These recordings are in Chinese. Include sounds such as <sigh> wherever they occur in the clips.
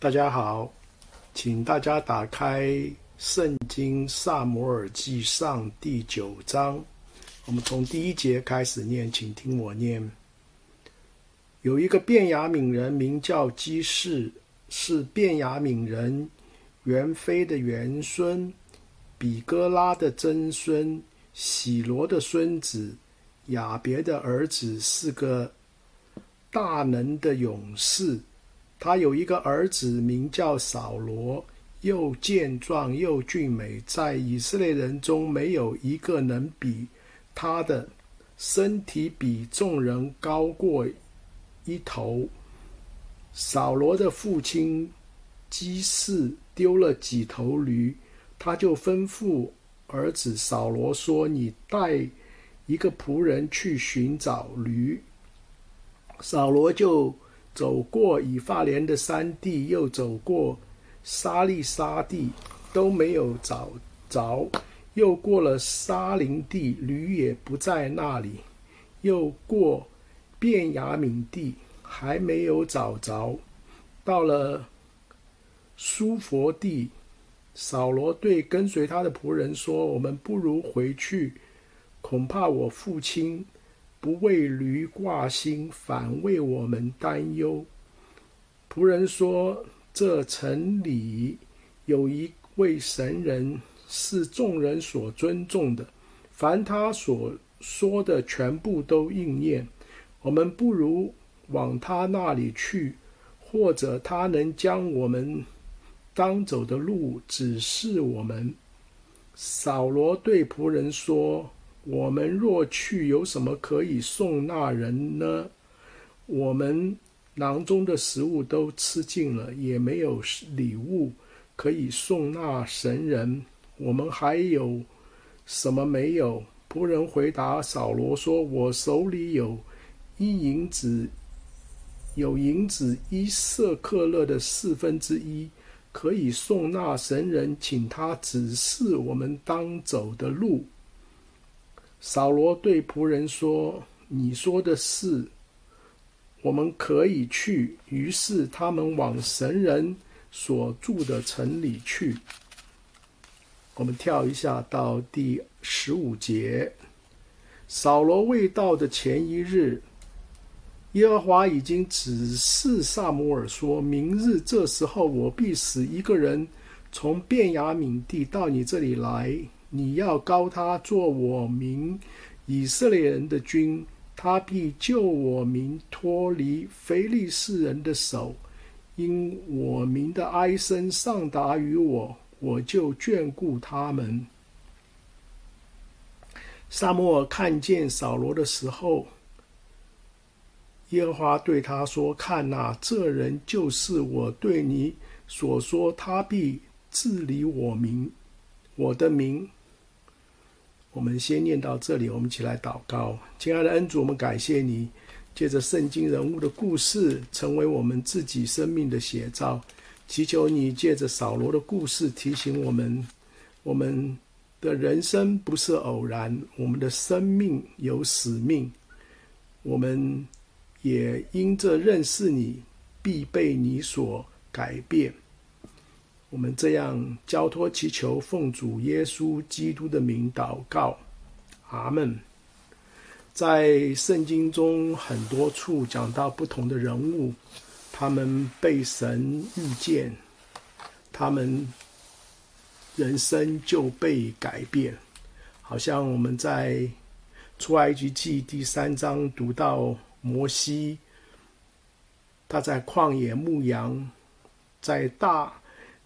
大家好，请大家打开《圣经·撒母耳记上》第九章，我们从第一节开始念，请听我念。有一个便雅悯人名叫基士，是便雅悯人元非的元孙，比哥拉的曾孙，喜罗的孙子，雅别的儿子，是个大能的勇士。他有一个儿子，名叫扫罗，又健壮又俊美，在以色列人中没有一个能比他的，身体比众人高过一头。扫罗的父亲基士丢了几头驴，他就吩咐儿子扫罗说：“你带一个仆人去寻找驴。”扫罗就。走过以法莲的山地，又走过沙利沙地，都没有找着。又过了沙林地，驴也不在那里。又过便雅敏地，还没有找着。到了苏弗地，扫罗对跟随他的仆人说：“我们不如回去，恐怕我父亲。”不为驴挂心，反为我们担忧。仆人说：“这城里有一位神人，是众人所尊重的，凡他所说的，全部都应验。我们不如往他那里去，或者他能将我们当走的路指示我们。”扫罗对仆人说。我们若去，有什么可以送那人呢？我们囊中的食物都吃尽了，也没有礼物可以送那神人。我们还有什么没有？仆人回答扫罗说：“我手里有一银子，有银子一色克勒的四分之一，可以送那神人，请他指示我们当走的路。”扫罗对仆人说：“你说的是，我们可以去。”于是他们往神人所住的城里去。我们跳一下到第十五节。扫罗未到的前一日，耶和华已经指示撒母耳说：“明日这时候，我必使一个人从便雅悯地到你这里来。”你要膏他做我民以色列人的君，他必救我民脱离非利士人的手。因我民的哀声上达于我，我就眷顾他们。撒母耳看见扫罗的时候，耶和华对他说：“看哪，这人就是我对你所说，他必治理我民，我的民。”我们先念到这里，我们一起来祷告。亲爱的恩主，我们感谢你，借着圣经人物的故事，成为我们自己生命的写照。祈求你借着扫罗的故事，提醒我们，我们的人生不是偶然，我们的生命有使命。我们也因着认识你，必被你所改变。我们这样交托祈求，奉主耶稣基督的名祷告，阿门。在圣经中很多处讲到不同的人物，他们被神遇见，他们人生就被改变。好像我们在出埃及记第三章读到摩西，他在旷野牧羊，在大。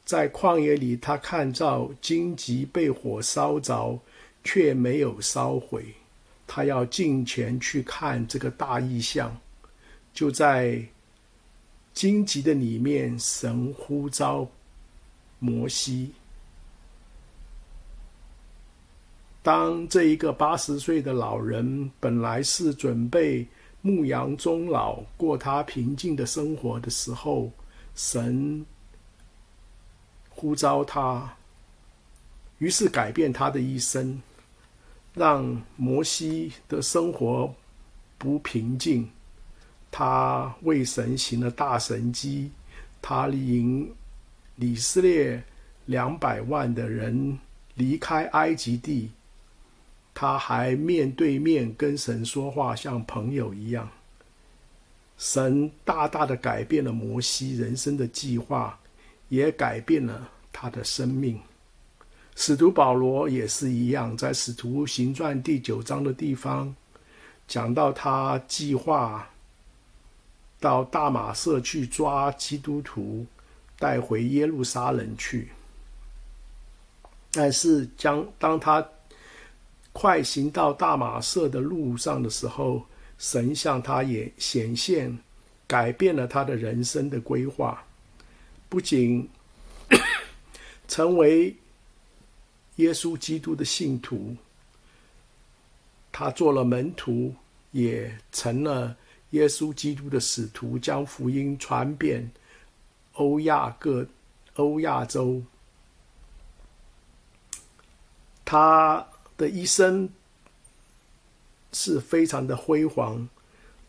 在旷野里，他看到荆棘被火烧着，却没有烧毁。他要近前去看这个大异象。就在荆棘的里面，神呼召摩西。当这一个八十岁的老人本来是准备牧羊终老，过他平静的生活的时候，神。呼召他，于是改变他的一生，让摩西的生活不平静。他为神行了大神迹，他领以色列两百万的人离开埃及地，他还面对面跟神说话，像朋友一样。神大大的改变了摩西人生的计划，也改变了他的生命。使徒保罗也是一样，在《使徒行传》第九章的地方，讲到他计划到大马色去抓基督徒，带回耶路撒冷去。但是将当他快行到大马色的路上的时候，神向他也显现，改变了他的人生的规划，不仅成为。耶稣基督的信徒，他做了门徒，也成了耶稣基督的使徒，将福音传遍欧亚各欧亚洲。他的一生是非常的辉煌，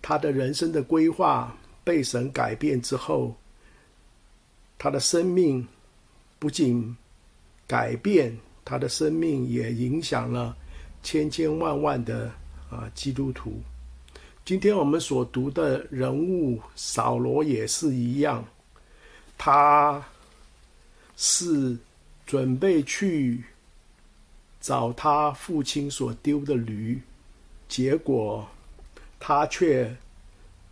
他的人生的规划被神改变之后，他的生命不仅改变。他的生命也影响了千千万万的啊基督徒。今天我们所读的人物扫罗也是一样，他是准备去找他父亲所丢的驴，结果他却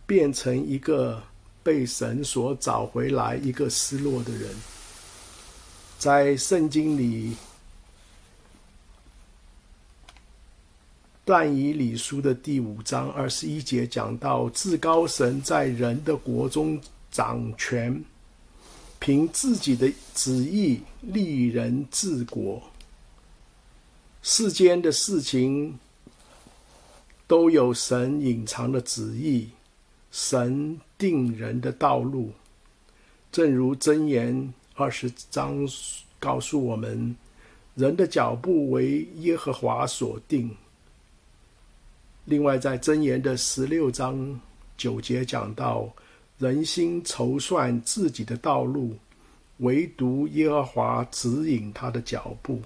变成一个被神所找回来一个失落的人。在圣经里。但以理书的第五章二十一节讲到，至高神在人的国中掌权，凭自己的旨意立人治国。世间的事情都有神隐藏的旨意，神定人的道路。正如箴言二十章告诉我们，人的脚步为耶和华所定。另外，在箴言的十六章九节讲到，人心筹算自己的道路，唯独耶和华指引他的脚步。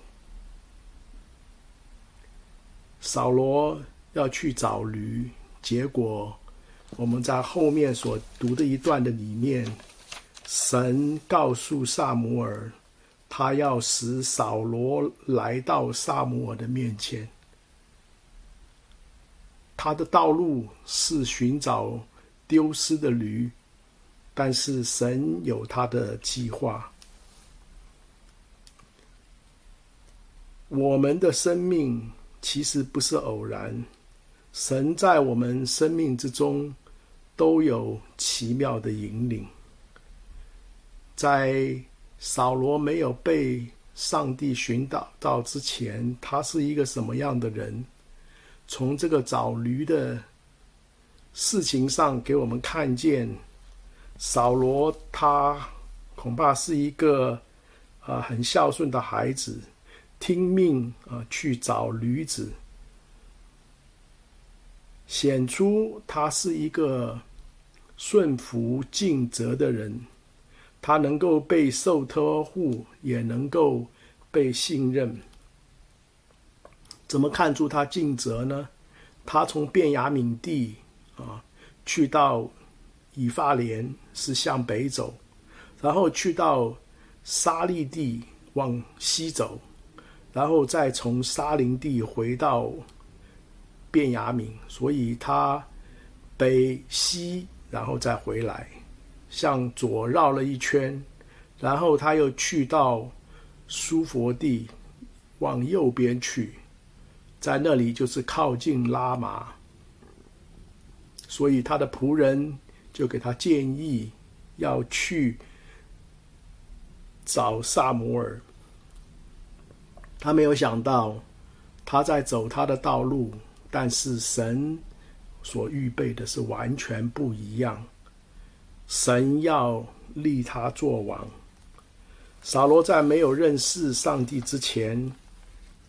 扫罗要去找驴，结果我们在后面所读的一段的里面，神告诉撒母耳，他要使扫罗来到撒母耳的面前。他的道路是寻找丢失的驴，但是神有他的计划。我们的生命其实不是偶然，神在我们生命之中都有奇妙的引领。在扫罗没有被上帝寻找到之前，他是一个什么样的人？从这个找驴的事情上，给我们看见扫罗他恐怕是一个啊、很孝顺的孩子，听命啊、去找驴子，显出他是一个顺服尽责的人，他能够被受托付，也能够被信任。怎么看出他尽责呢？他从便雅悯地啊去到以法莲，是向北走，然后去到沙利地往西走，然后再从沙林地回到便雅悯，所以他北西然后再回来，向左绕了一圈，然后他又去到苏佛地，往右边去。在那里就是靠近拉玛，所以他的仆人就给他建议要去找萨摩尔。他没有想到他在走他的道路，但是神所预备的是完全不一样。神要立他作王。扫罗在没有认识上帝之前，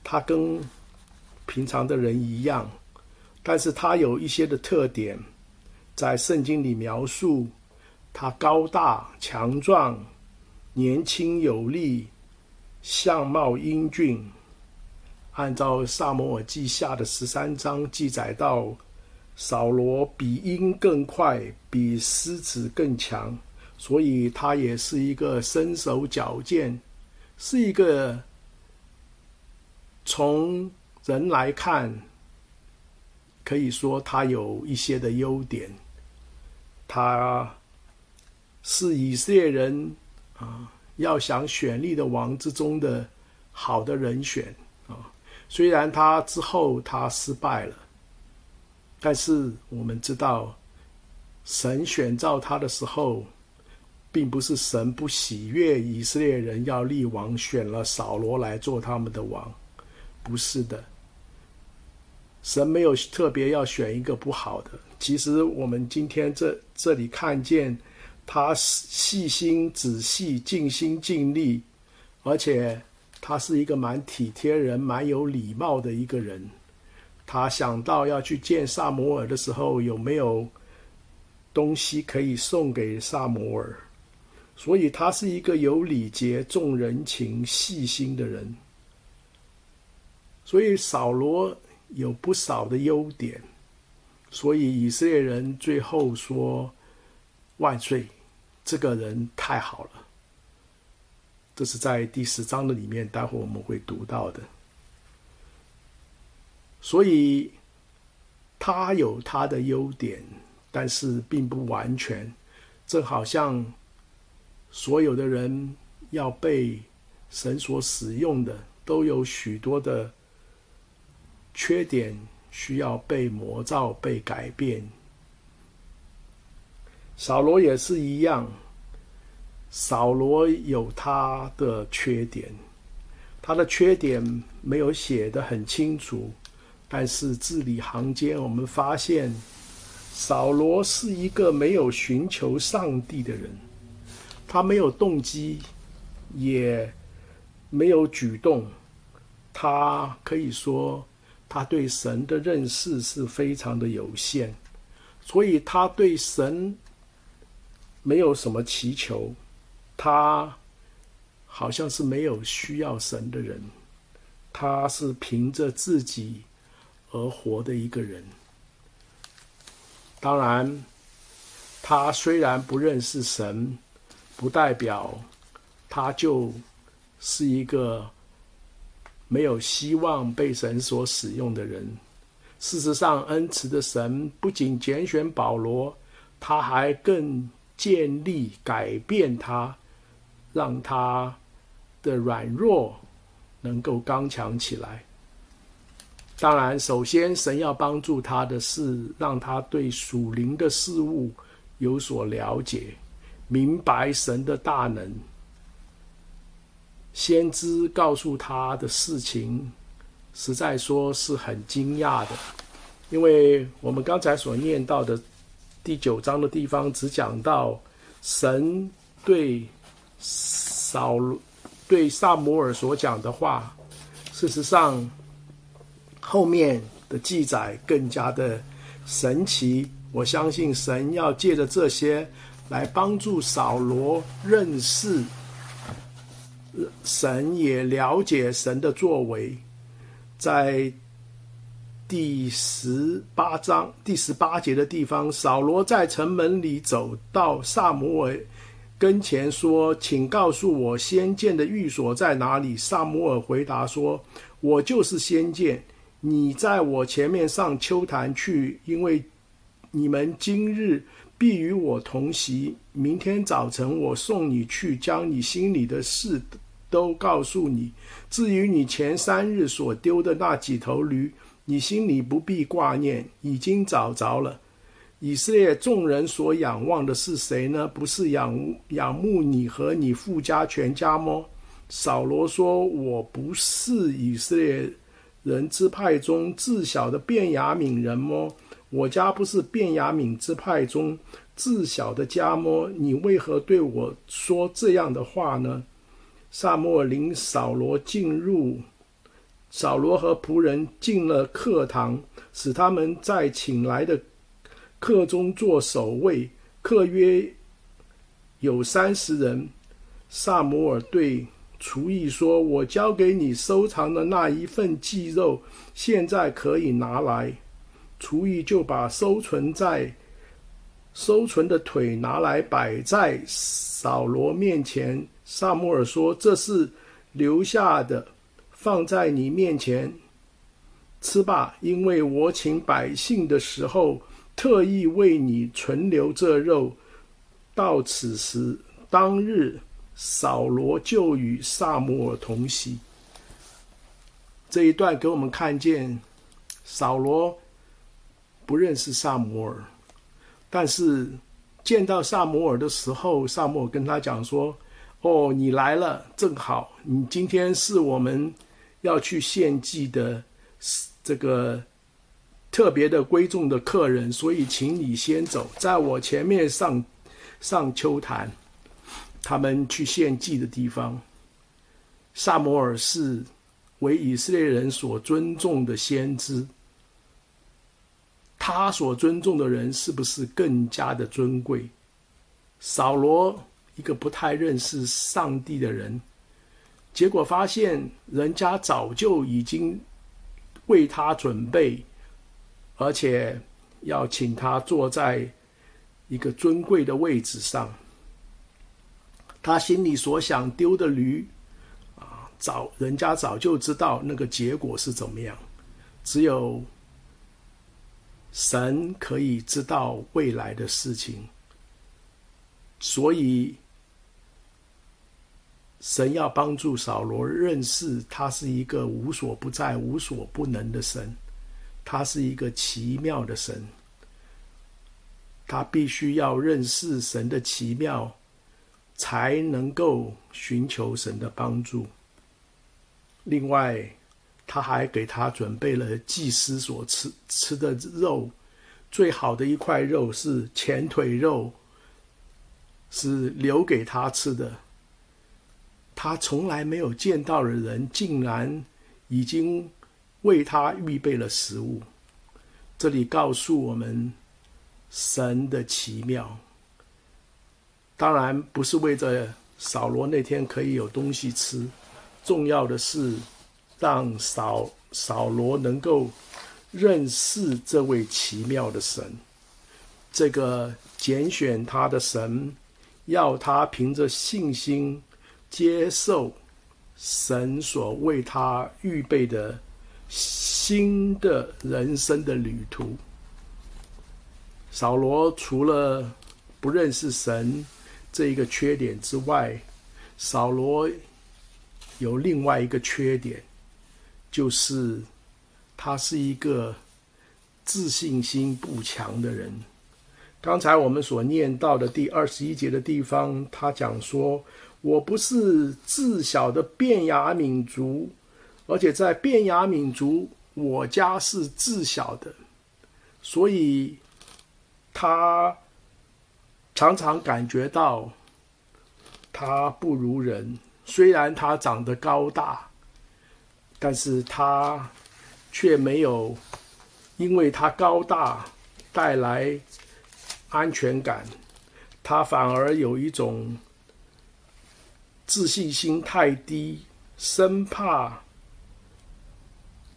他跟平常的人一样，但是他有一些的特点，在圣经里描述，他高大强壮，年轻有力，相貌英俊。按照《撒母耳记下》的十三章记载到，扫罗比鹰更快，比狮子更强，所以他也是一个身手矫健，是一个从人来看，可以说他有一些的优点。他是以色列人啊，要想选立的王之中的好的人选啊。虽然他之后他失败了，但是我们知道，神选召他的时候，并不是神不喜悦以色列人要立王，选了扫罗来做他们的王，不是的。神没有特别要选一个不好的。其实我们今天这这里看见，他细心、仔细、尽心尽力，而且。他是一个蛮体贴人、蛮有礼貌的一个人。他想到要去见撒摩尔的时候，有没有东西可以送给撒摩尔？所以他是一个有礼节、重人情、细心的人。所以扫罗有不少的优点，所以以色列人最后说：“万岁，这个人太好了。”这是在第十章的里面，待会我们会读到的。所以他有他的优点，但是并不完全。正好像所有的人要被神所使用的，都有许多的缺点，需要被磨造、被改变。扫罗也是一样。扫罗有他的缺点，他的缺点没有写得很清楚，但是字里行间我们发现，扫罗是一个没有寻求上帝的人，他没有动机，也没有举动，他可以说他对神的认识是非常的有限，所以他对神没有什么祈求。他好像是没有需要神的人，他是凭着自己而活的一个人。当然，他虽然不认识神，不代表他就是一个没有希望被神所使用的人。事实上，恩慈的神不仅拣选保罗，他还更建立、改变他。让他的软弱能够刚强起来。当然，首先神要帮助他的是让他对属灵的事物有所了解，明白神的大能。先知告诉他的事情，实在说是很惊讶的，因为我们刚才所念到的第九章的地方，只讲到神对。扫对撒摩尔所讲的话，事实上后面的记载更加的神奇。我相信神要借着这些来帮助扫罗认识神，也了解神的作为。在第十八章第十八节的地方，扫罗在城门里走到撒母耳跟前说：“请告诉我先见的寓所在哪里？”撒母尔回答说：“我就是先见，你在我前面上丘坛去，因为你们今日必与我同席。明天早晨我送你去，将你心里的事都告诉你。至于你前三日所丢的那几头驴，你心里不必挂念，已经找着了。”以色列众人所仰望的是谁呢？不是仰仰慕你和你富家全家吗？扫罗说：“我不是以色列人支派中自小的便雅敏人么？我家不是便雅敏支派中自小的家么？你为何对我说这样的话呢？”撒摩尔领扫罗进入，扫罗和仆人进了课堂，使他们在请来的。客中做守卫，客约有三十人。撒摩尔对厨艺说：“我交给你收藏的那一份鸡肉，现在可以拿来。”厨艺就把收存在收存的腿拿来摆在扫罗面前。撒母耳说：“这是留下的，放在你面前吃吧，因为我请百姓的时候，特意为你存留这肉。到此时当日。”扫罗就与撒母耳同席。这一段给我们看见，扫罗不认识撒母耳，但是见到撒母耳的时候，撒母耳跟他讲说：“哦，你来了，正好，你今天是我们要去献祭的这个特别的贵重的客人，所以请你先走，在我前面上上丘坛。”他们去献祭的地方，撒摩尔是为以色列人所尊重的先知。他所尊重的人是不是更加的尊贵？扫罗一个不太认识上帝的人，结果发现人家早就已经为他准备，而且要请他坐在一个尊贵的位置上。他心里所想丢的驴，啊，早人家早就知道那个结果是怎么样，只有神可以知道未来的事情，所以神要帮助扫罗认识他是一个无所不在、无所不能的神，他是一个奇妙的神，他必须要认识神的奇妙。才能够寻求神的帮助。另外，他还给他准备了祭司所吃吃的肉，最好的一块肉是前腿肉，是留给他吃的。他从来没有见到的人，竟然已经为他预备了食物。这里告诉我们神的奇妙。当然不是为着扫罗那天可以有东西吃，重要的是让扫扫罗能够认识这位奇妙的神，这个拣选他的神，要他凭着信心接受神所为他预备的新的人生的旅途。扫罗除了不认识神，这一个缺点之外，扫罗有另外一个缺点，就是他是一个自信心不强的人。刚才我们所念到的第二十一节的地方，他讲说：“我不是自小的便雅悯族，而且在便雅悯族，我家是自小的，所以他。”常常感觉到他不如人，虽然他长得高大，但是他却没有因为他高大带来安全感，他反而有一种自信心太低，生怕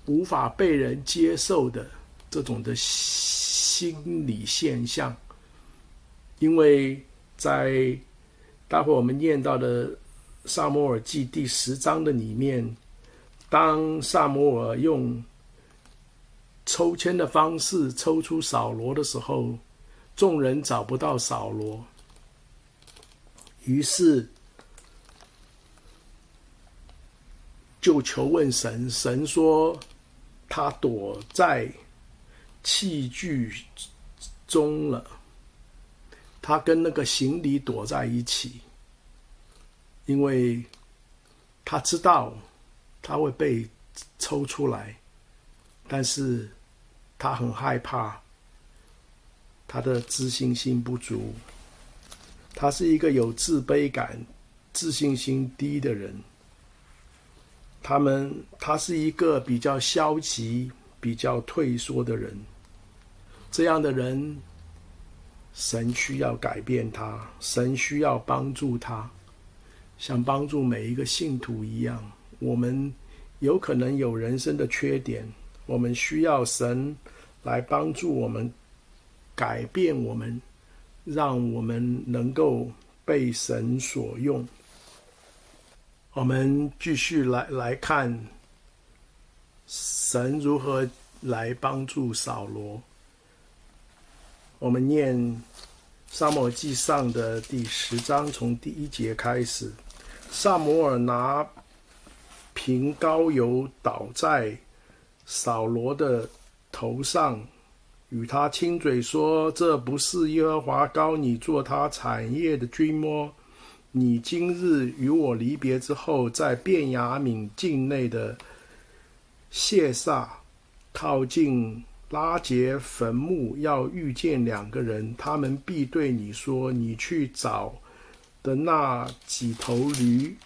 无法被人接受的这种的心理现象。因为在待会我们念到的《撒母耳记》第十章的里面，当撒母耳用抽签的方式抽出扫罗的时候，众人找不到扫罗，于是就求问神，神说他躲在器具中了。他跟那个行李躲在一起，因为他知道他会被抽出来，但是他很害怕，他的自信心不足，他是一个有自卑感、自信心低的人。他们，他是一个比较消极、比较退缩的人，这样的人。神需要改变他，神需要帮助他，像帮助每一个信徒一样。我们有可能有人生的缺点，我们需要神来帮助我们，改变我们，让我们能够被神所用。我们继续来来看神如何来帮助扫罗。我们念《撒母耳记上》的第十章，从第一节开始。撒母耳拿瓶膏油倒在扫罗的头上，与他亲嘴说：“这不是耶和华膏你做他产业的君么？你今日与我离别之后，在便雅悯境内的谢撒靠近。”拉结坟墓要遇见两个人，他们必对你说：“你去找的那几头驴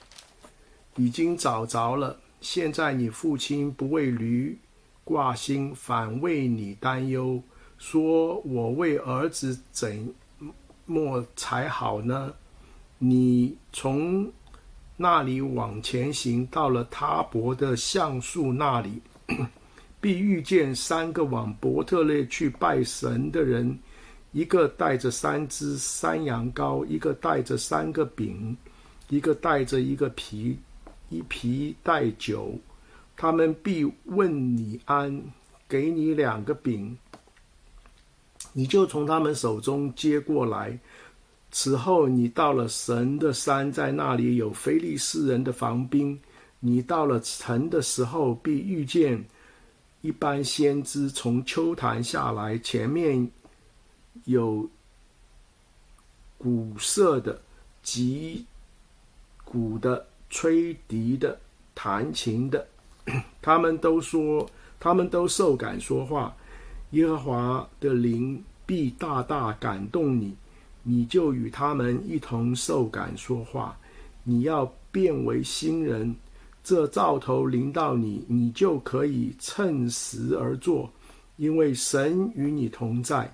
已经找着了。现在你父亲不为驴挂心，反为你担忧，说我为儿子怎么才好呢？”你从那里往前行，到了他伯的橡树那里。必遇见三个往伯特利去拜神的人，一个带着三只山羊羔，一个带着三个饼，一个带着一个皮一皮带酒。他们必问你安，给你两个饼，你就从他们手中接过来。此后，你到了神的山，在那里有菲利士人的防兵。你到了城的时候，必遇见。一般先知从秋坛下来，前面有鼓瑟的、击鼓的、吹笛的、弹琴的，<coughs> 他们都说，他们都受感说话。耶和华的灵必大大感动你，你就与他们一同受感说话。你要变为新人。这兆头临到你，你就可以趁时而作，因为神与你同在。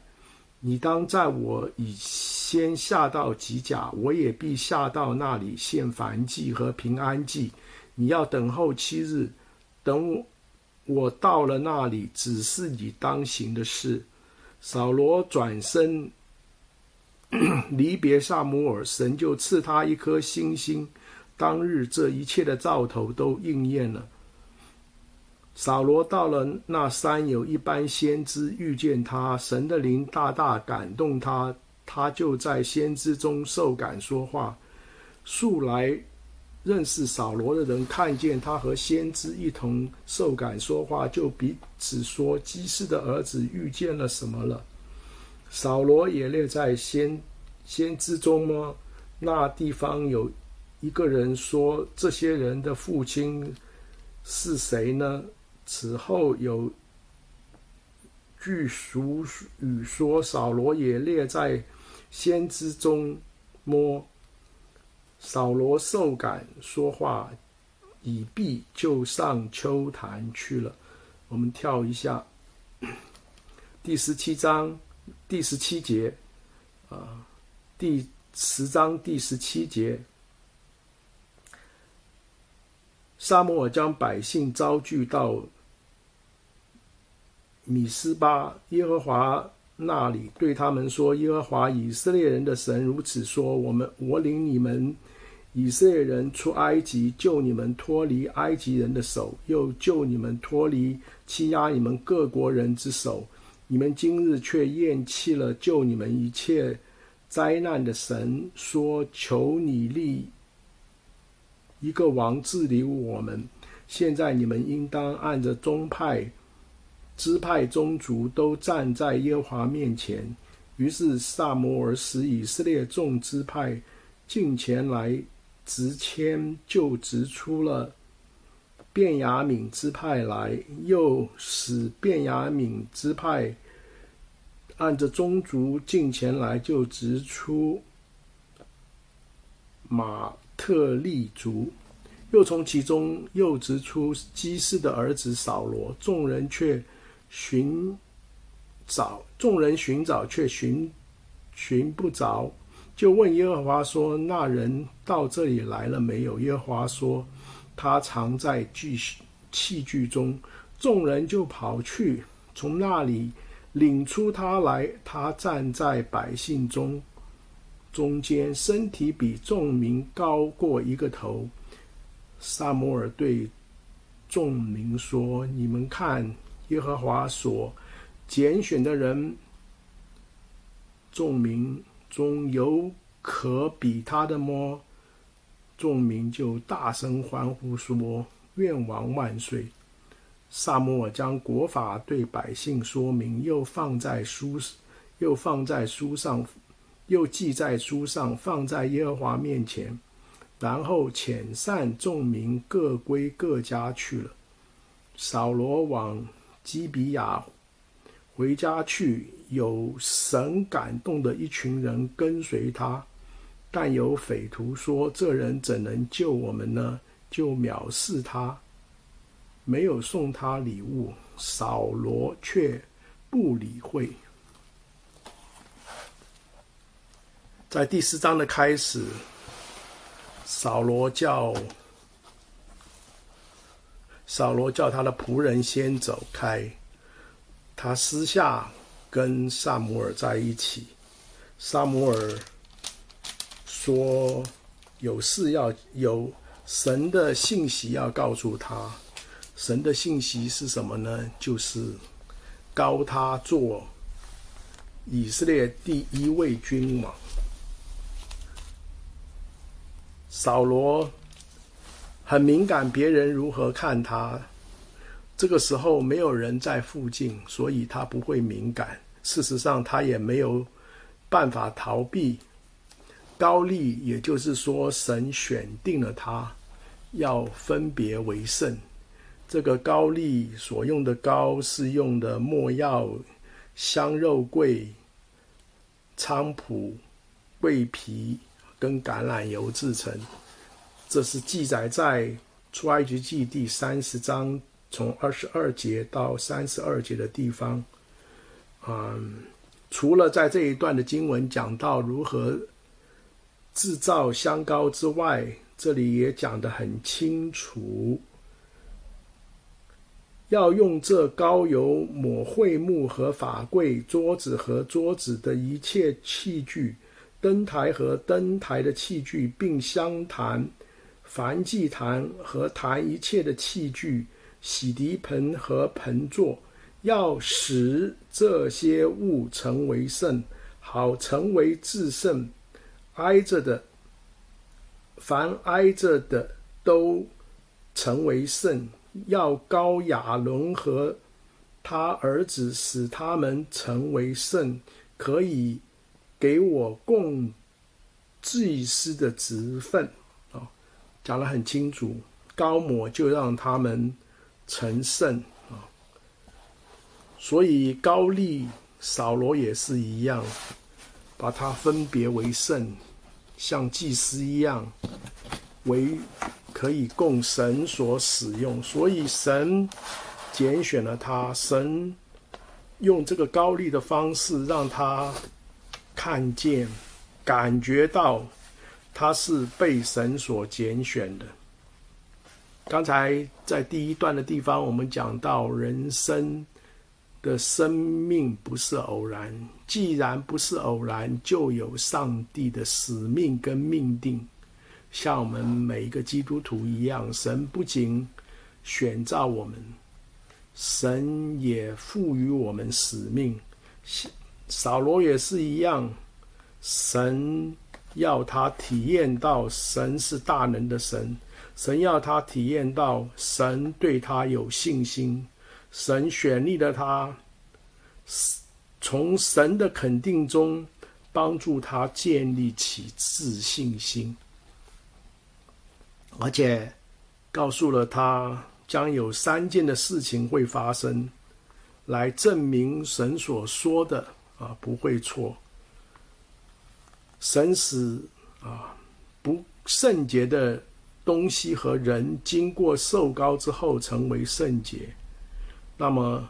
你当在我以先下到吉甲，我也必下到那里献燔祭和平安祭。你要等候七日，等我，我到了那里，只是你当行的事。扫罗转身 <coughs> 离别撒母耳，神就赐他一颗星星。当日，这一切的兆头都应验了。扫罗到了那山，有一般先知遇见他，神的灵大大感动他，他就在先知中受感说话。素来认识扫罗的人看见他和先知一同受感说话，就彼此说：“基士的儿子遇见了什么了？”扫罗也列在先先知中吗？那地方有。一个人说：“这些人的父亲是谁呢？”此后有据俗语说：“扫罗也列在先知中么？”扫罗受感说话已毕，就上丘坛去了。我们跳一下，<coughs> 第十七章第十七节啊，第十章第十七节。撒母耳将百姓招聚到米斯巴耶和华那里，对他们说：“耶和华以色列人的神如此说：我们我领你们以色列人出埃及，救你们脱离埃及人的手，又救你们脱离欺压你们各国人之手。你们今日却厌弃了救你们一切灾难的神，说：求你立。”一个王治理我们，现在你们应当按着宗派、支派、宗族都站在耶和华面前。于是撒摩尔使以色列众支派进前来执签，就执出了便雅悯支派来，又使便雅悯支派按着宗族进前来，就执出马。特利族，又从其中又执出基士的儿子扫罗，众人却寻找，众人寻找却寻寻不着，就问耶和华说：“那人到这里来了没有？”耶和华说：“他藏在具器具中。”众人就跑去，从那里领出他来。他站在百姓中中间，身体比众民高过一个头。撒摩尔对众民说：“你们看，耶和华所拣选的人，众民中有可比他的么？”众民就大声欢呼说：“愿王万岁！”撒摩尔将国法对百姓说明，又放在书，又放在书上，又记在书上，放在耶和华面前，然后遣散众民，各归各家去了。扫罗往基比亚回家去，有神感动的一群人跟随他，但有匪徒说：“这人怎能救我们呢？”就藐视他。没有送他礼物，扫罗却不理会。在第四章的开始，扫罗叫扫罗叫他的仆人先走开，他私下跟撒母耳在一起。撒母耳说有事要有神的信息要告诉他。神的信息是什么呢？就是高他做以色列第一位君王。扫罗很敏感，别人如何看他。这个时候没有人在附近，所以他不会敏感。事实上，他也没有办法逃避。膏立，也就是说，神选定了他，要分别为圣。这个膏立所用的膏是用的没药、香肉桂、菖蒲、桂皮跟橄榄油制成。这是记载在出埃及记第三十章从二十二节到三十二节的地方。嗯，除了在这一段的经文讲到如何制造香膏之外，这里也讲得很清楚。要用这膏油抹会幕和法柜、桌子和桌子的一切器具、灯台和灯台的器具，并相谈，凡祭坛和坛一切的器具、洗涤盆和盆座，要使这些物成为圣，好成为至圣。挨着的，凡挨着的都成为圣。要高亚伦和他儿子，使他们成为圣，可以给我供祭司的职分。啊，讲得很清楚，高摩就让他们成圣啊。所以膏立扫罗也是一样，把他分别为圣，像祭司一样为。可以供神所使用，所以神拣选了他。神用这个膏立的方式，让他看见、感觉到他是被神所拣选的。刚才在第一段的地方，我们讲到人生的生命不是偶然，既然不是偶然，就有上帝的使命跟命定。像我们每一个基督徒一样，神不仅选召我们，神也赋予我们使命。扫罗也是一样，神要他体验到神是大能的神，神要他体验到神对他有信心，神选立了他，从神的肯定中帮助他建立起自信心。而且告诉了他，将有三件的事情会发生，来证明神所说的啊不会错。神使啊不圣洁的东西和人经过受膏之后成为圣洁。那么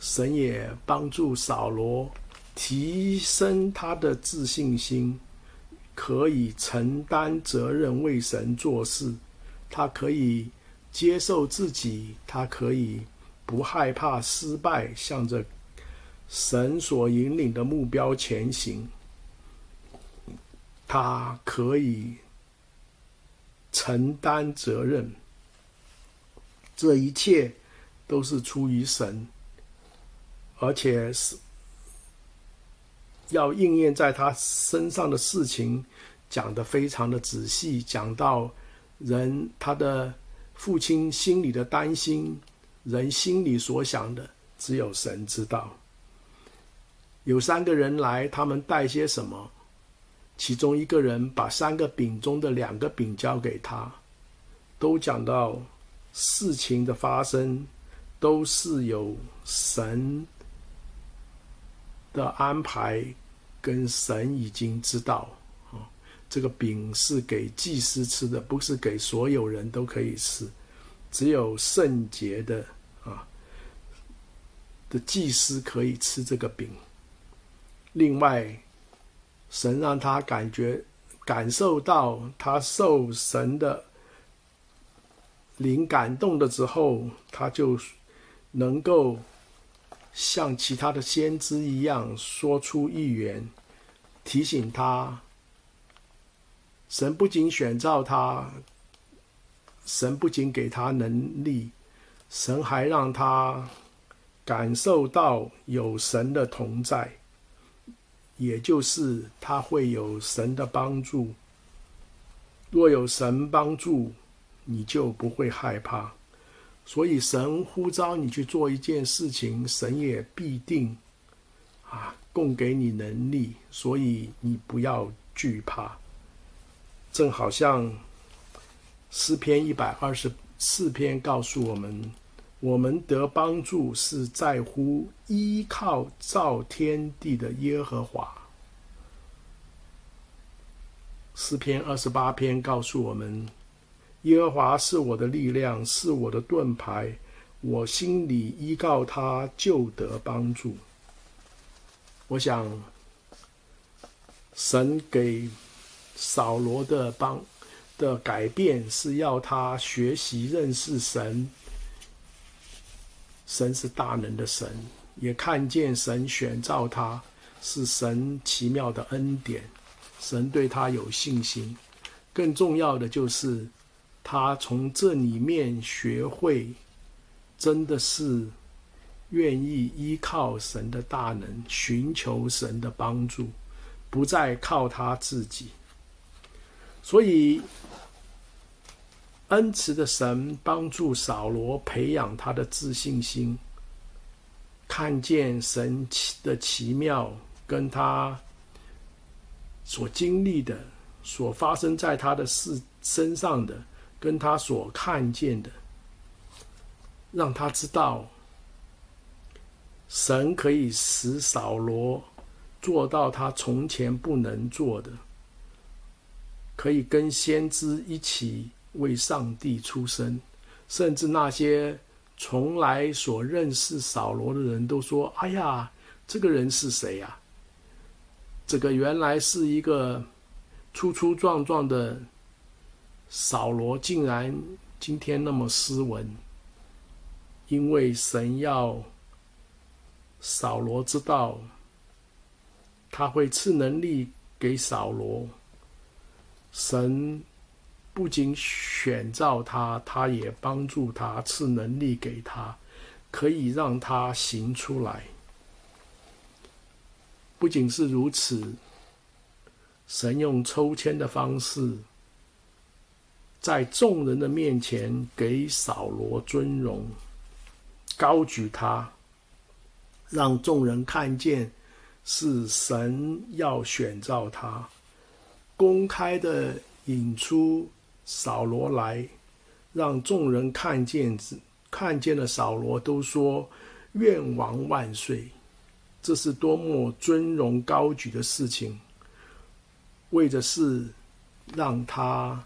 神也帮助扫罗提升他的自信心，可以承担责任为神做事，他可以接受自己，他可以不害怕失败，向着神所引领的目标前行。他可以承担责任，这一切都是出于神，而且是要应验在他身上的事情，讲得非常的仔细，讲到人他的父亲心里的担心，人心里所想的，只有神知道。有三个人来，他们带些什么？其中一个人把三个饼中的两个饼交给他，都讲到事情的发生都是有神的安排，跟神已经知道啊。这个饼是给祭司吃的，不是给所有人都可以吃，只有圣洁的啊的祭司可以吃这个饼。另外。神让他感觉、感受到他受神的灵感动的时候，他就能够像其他的先知一样说出预言，提醒他：神不仅选召他，神不仅给他能力，神还让他感受到有神的同在。也就是他会有神的帮助。若有神帮助，你就不会害怕。所以神呼召你去做一件事情，神也必定啊供给你能力。所以你不要惧怕。正好像诗篇一百二十四篇告诉我们。我们得帮助是在乎依靠造天地的耶和华。诗篇二十八篇告诉我们，耶和华是我的力量，是我的盾牌，我心里依靠他就得帮助。我想，神给扫罗的帮的改变，是要他学习认识神。神是大能的神，也看见神选召他，是神奇妙的恩典。神对他有信心，更重要的就是他从这里面学会，真的是愿意依靠神的大能，寻求神的帮助，不再靠他自己。所以。恩慈的神帮助扫罗培养他的自信心，看见神奇的奇妙，跟他所经历的、所发生在他的事身上的，跟他所看见的，让他知道，神可以使扫罗做到他从前不能做的，可以跟先知一起。为上帝出生，甚至那些从来所认识扫罗的人都说：“哎呀，这个人是谁呀？这个原来是一个粗粗壮壮的扫罗，竟然今天那么斯文。因为神要扫罗知道，他会赐能力给扫罗，神。”不仅选召他，他也帮助他，赐能力给他，可以让他行出来。不仅是如此，神用抽签的方式，在众人的面前给扫罗尊荣，高举他，让众人看见是神要选召他，公开的引出。扫罗来，让众人看见，看见了扫罗都说：“愿王万岁！”这是多么尊荣高举的事情，为的是让他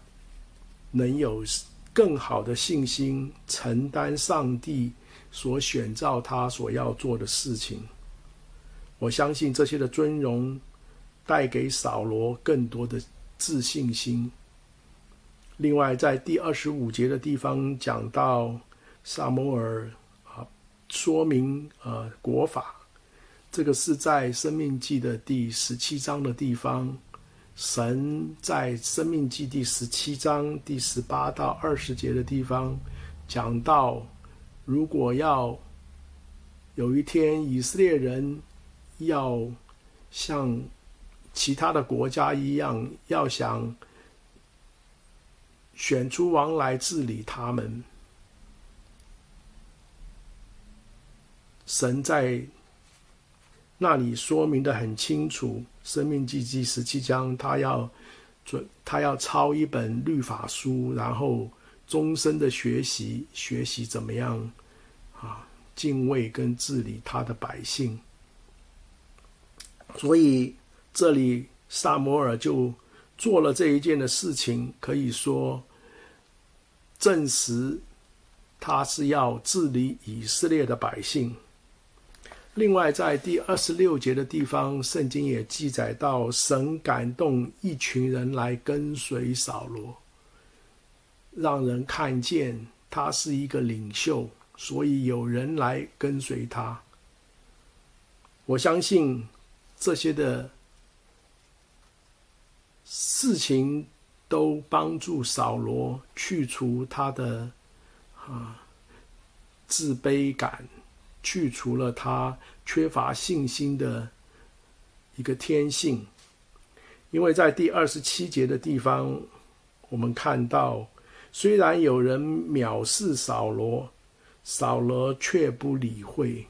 能有更好的信心，承担上帝所选召他所要做的事情。我相信这些的尊荣带给扫罗更多的自信心。另外，在第二十五节的地方讲到撒摩尔啊，说明呃国法，这个是在生命记的第十七章的地方。神在生命记第十七章第十八到二十节的地方讲到，如果要有一天以色列人要像其他的国家一样，要想选出王来治理他们，神在那里说明得很清楚。生命记第十七章，他要准，他要抄一本律法书，然后终身的学习，学习怎么样啊，敬畏跟治理他的百姓。所以这里撒摩尔就做了这一件的事情，可以说证实他是要治理以色列的百姓。另外，在第二十六节的地方，圣经也记载到，神感动一群人来跟随扫罗，让人看见他是一个领袖，所以有人来跟随他。我相信这些的事情都帮助扫罗去除他的啊自卑感。去除了他缺乏信心的一个天性，因为在第二十七节的地方，我们看到，虽然有人藐视扫罗，扫罗却不理会。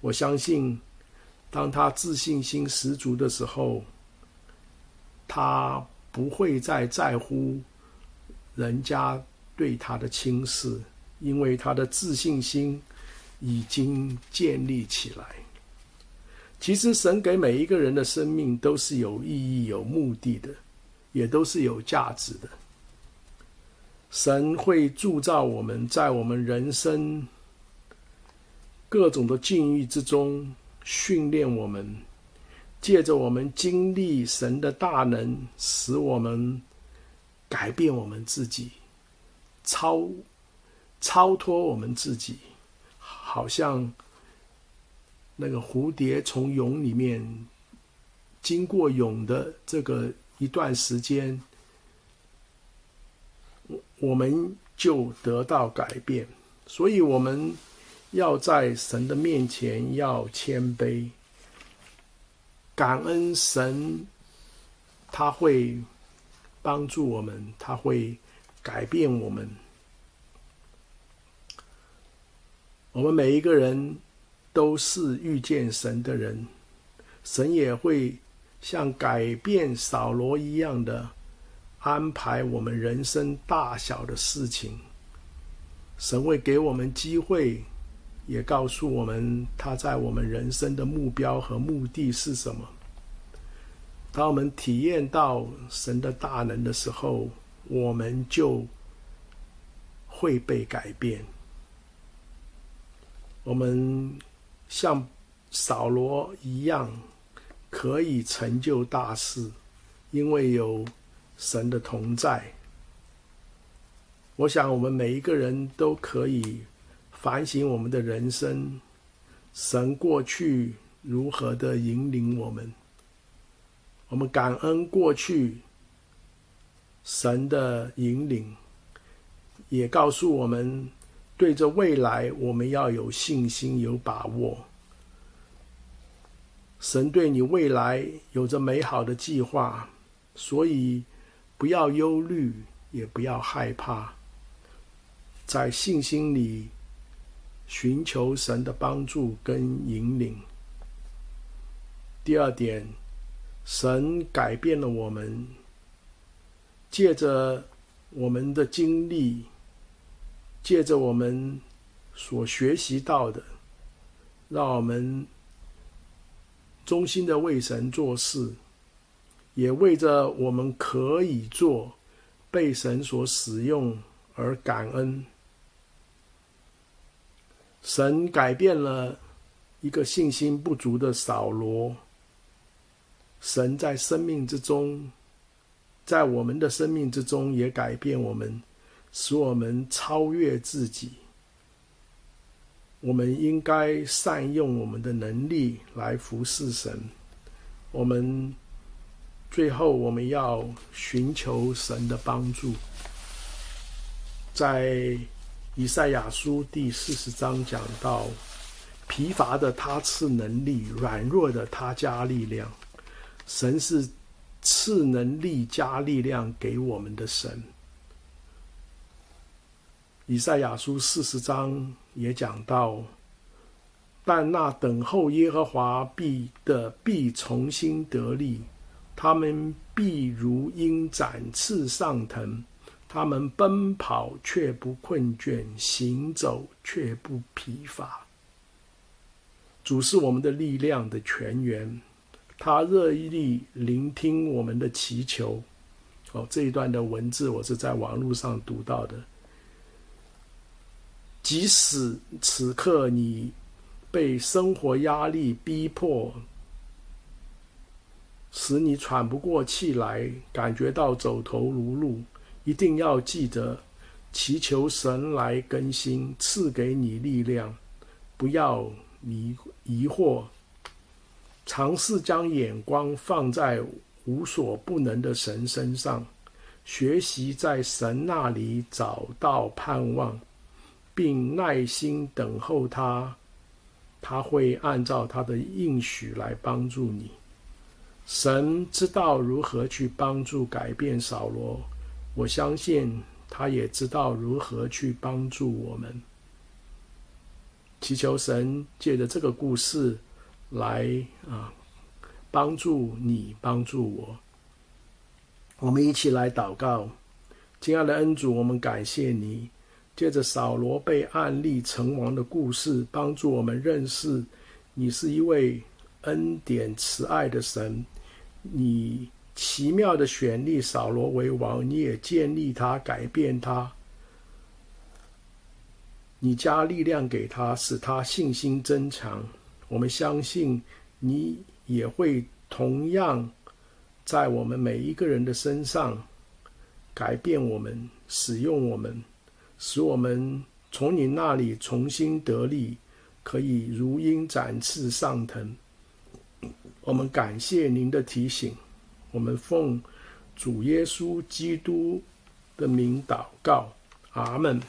我相信，当他自信心十足的时候，他不会再在乎人家对他的轻视，因为他的自信心。已经建立起来。其实，神给每一个人的生命都是有意义、有目的的，也都是有价值的。神会铸造我们，在我们人生各种的境遇之中训练我们，借着我们经历神的大能，使我们改变我们自己，超超脱我们自己。好像那个蝴蝶从蛹里面经过蛹的这个一段时间，我们就得到改变。所以我们要在神的面前要谦卑，感恩神，他会帮助我们，他会改变我们。我们每一个人都是遇见神的人，神也会像改变扫罗一样的安排我们人生大小的事情。神会给我们机会，也告诉我们他在我们人生的目标和目的是什么。当我们体验到神的大能的时候，我们就会被改变。我们像扫罗一样，可以成就大事，因为有神的同在。我想，我们每一个人都可以反省我们的人生，神过去如何的引领我们，我们感恩过去神的引领，也告诉我们。对着未来，我们要有信心、有把握。神对你未来有着美好的计划，所以不要忧虑，也不要害怕，在信心里寻求神的帮助跟引领。第二点，神改变了我们，借着我们的经历。借着我们所学习到的，让我们忠心的为神做事，也为着我们可以做被神所使用而感恩。神改变了一个信心不足的扫罗，神在生命之中，在我们的生命之中也改变我们，使我们超越自己。我们应该善用我们的能力来服侍神。我们最后，我们要寻求神的帮助。在以赛亚书第四十章讲到，疲乏的他赐能力，软弱的他加力量。神是赐能力加力量给我们的神。以赛亚书四十章也讲到，但那等候耶和华必的必重新得力，他们必如鹰展翅上腾。他们奔跑却不困倦，行走却不疲乏。主是我们的力量的泉源，他热意聆听我们的祈求。哦，这一段的文字我是在网络上读到的。即使此刻你被生活压力逼迫，使你喘不过气来，感觉到走投无路。一定要记得祈求神来更新，赐给你力量，不要你疑惑，尝试将眼光放在无所不能的神身上，学习在神那里找到盼望，并耐心等候他，他会按照他的应许来帮助你。神知道如何去帮助改变扫罗。我相信他也知道如何去帮助我们。祈求神借着这个故事来啊，帮助你，帮助我。我们一起来祷告，亲爱的恩主，我们感谢你，借着扫罗被暗立成王的故事，帮助我们认识你是一位恩典慈爱的神。你。奇妙的选立扫罗为王，你也建立他，改变他，你加力量给他，使他信心增强。我们相信你也会同样在我们每一个人的身上改变我们，使用我们，使我们从你那里重新得力，可以如鹰展翅上腾。我们感谢您的提醒。我们奉主耶稣基督的名祷告，阿门。